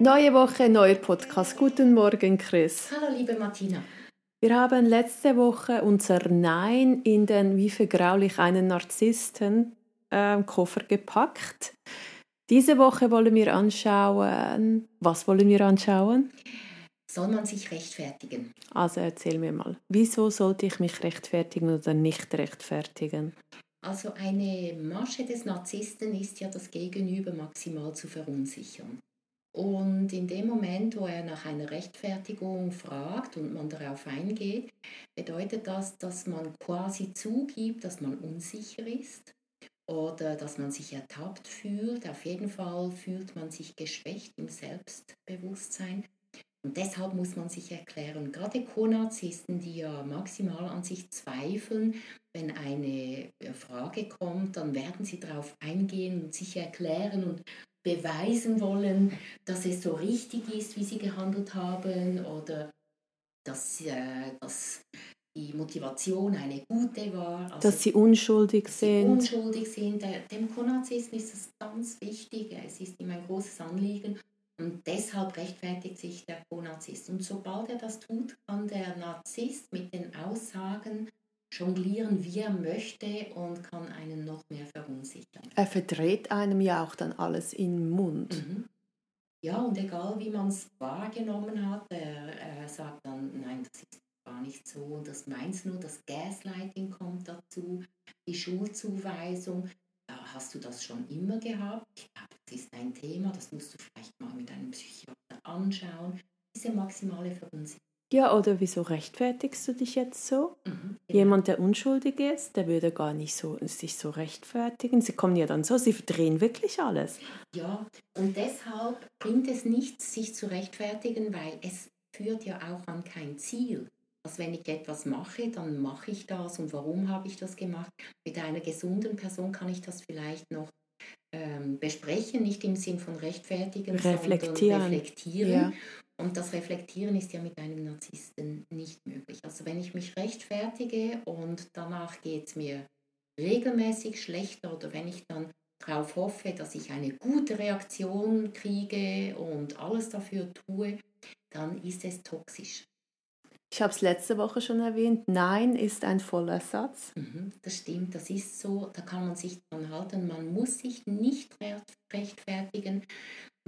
Neue Woche, neuer Podcast. Guten Morgen, Chris. Hallo, liebe Martina. Wir haben letzte Woche unser Nein in den Wie vergraulich einen Narzissten äh, Koffer gepackt. Diese Woche wollen wir anschauen. Was wollen wir anschauen? Soll man sich rechtfertigen? Also erzähl mir mal, wieso sollte ich mich rechtfertigen oder nicht rechtfertigen? Also eine Masche des Narzissten ist ja das Gegenüber maximal zu verunsichern. Und in dem Moment, wo er nach einer Rechtfertigung fragt und man darauf eingeht, bedeutet das, dass man quasi zugibt, dass man unsicher ist oder dass man sich ertappt fühlt. Auf jeden Fall fühlt man sich geschwächt im Selbstbewusstsein. Und deshalb muss man sich erklären, gerade Co-Narzissten, die ja maximal an sich zweifeln, wenn eine Frage kommt, dann werden sie darauf eingehen und sich erklären und beweisen wollen, dass es so richtig ist, wie sie gehandelt haben oder dass, äh, dass die Motivation eine gute war. Also, dass sie unschuldig dass sind. Sie unschuldig sind. Dem Konarzisten ist das ganz wichtig. Es ist ihm ein großes Anliegen. Und deshalb rechtfertigt sich der Konarzist. Und sobald er das tut, kann der Narzisst mit den Aussagen jonglieren, wie er möchte und kann einen noch mehr verunsichern. Er verdreht einem ja auch dann alles im Mund. Mhm. Ja, und egal wie man es wahrgenommen hat, er, er, sagt dann, nein, das ist gar nicht so und das meinst nur, das Gaslighting kommt dazu, die Schulzuweisung. Hast du das schon immer gehabt? Ich glaube, das ist ein Thema, das musst du vielleicht mal mit einem Psychiater anschauen. Diese maximale Verunsicherung. Ja, oder wieso rechtfertigst du dich jetzt so? Mhm, genau. Jemand, der unschuldig ist, der würde gar nicht so, sich so rechtfertigen. Sie kommen ja dann so, sie verdrehen wirklich alles. Ja, und deshalb bringt es nichts, sich zu rechtfertigen, weil es führt ja auch an kein Ziel. Also wenn ich etwas mache, dann mache ich das und warum habe ich das gemacht? Mit einer gesunden Person kann ich das vielleicht noch ähm, besprechen, nicht im Sinn von rechtfertigen, reflektieren. sondern reflektieren. Ja. Und das Reflektieren ist ja mit einem Narzissten nicht möglich. Also wenn ich mich rechtfertige und danach geht es mir regelmäßig schlechter oder wenn ich dann darauf hoffe, dass ich eine gute Reaktion kriege und alles dafür tue, dann ist es toxisch. Ich habe es letzte Woche schon erwähnt, Nein ist ein voller Satz. Mhm, das stimmt, das ist so, da kann man sich dran halten. Man muss sich nicht rechtfertigen.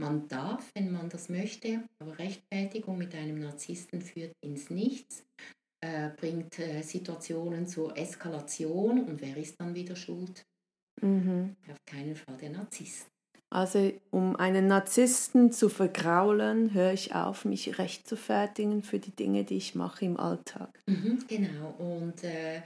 Man darf, wenn man das möchte, aber Rechtfertigung mit einem Narzissten führt ins Nichts, äh, bringt äh, Situationen zur Eskalation und wer ist dann wieder schuld? Mhm. Auf keinen Fall der Narzisst. Also um einen Narzissten zu vergraulen, höre ich auf, mich recht zu fertigen für die Dinge, die ich mache im Alltag. Mhm, genau. Und äh,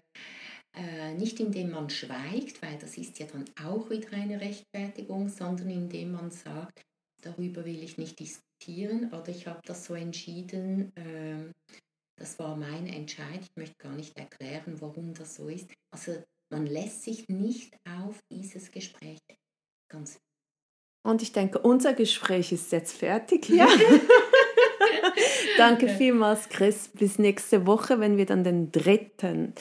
äh, nicht indem man schweigt, weil das ist ja dann auch wieder eine Rechtfertigung, sondern indem man sagt, darüber will ich nicht diskutieren oder ich habe das so entschieden, äh, das war mein Entscheid, ich möchte gar nicht erklären, warum das so ist. Also man lässt sich nicht auf dieses Gespräch ganz. Und ich denke, unser Gespräch ist jetzt fertig. Ja. Danke vielmals, Chris. Bis nächste Woche, wenn wir dann den dritten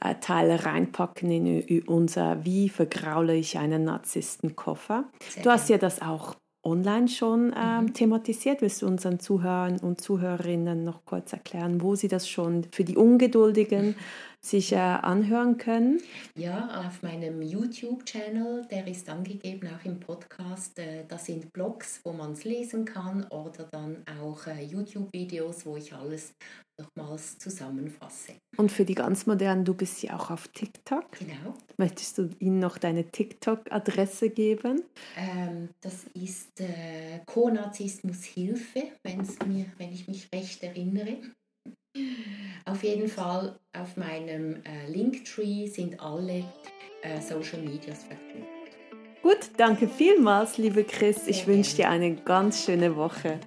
äh, Teil reinpacken in unser Wie vergraule ich einen Narzisstenkoffer. Du hast ja das auch online schon ähm, mhm. thematisiert. Willst du unseren Zuhörern und Zuhörerinnen noch kurz erklären, wo sie das schon für die Ungeduldigen sich äh, anhören können? Ja, auf meinem YouTube-Channel, der ist angegeben, auch im Podcast. Äh, da sind Blogs, wo man es lesen kann oder dann auch äh, YouTube-Videos, wo ich alles nochmals zusammenfasse. Und für die ganz modernen, du bist ja auch auf TikTok. Genau. Möchtest du ihnen noch deine TikTok-Adresse geben? Ähm, das ist äh, Co-Narzissmus Hilfe, mir, wenn ich mich recht erinnere. Auf jeden Fall auf meinem äh, Linktree sind alle äh, Social Medias verknüpft. Gut, danke vielmals, liebe Chris. Ich wünsche dir eine ganz schöne Woche.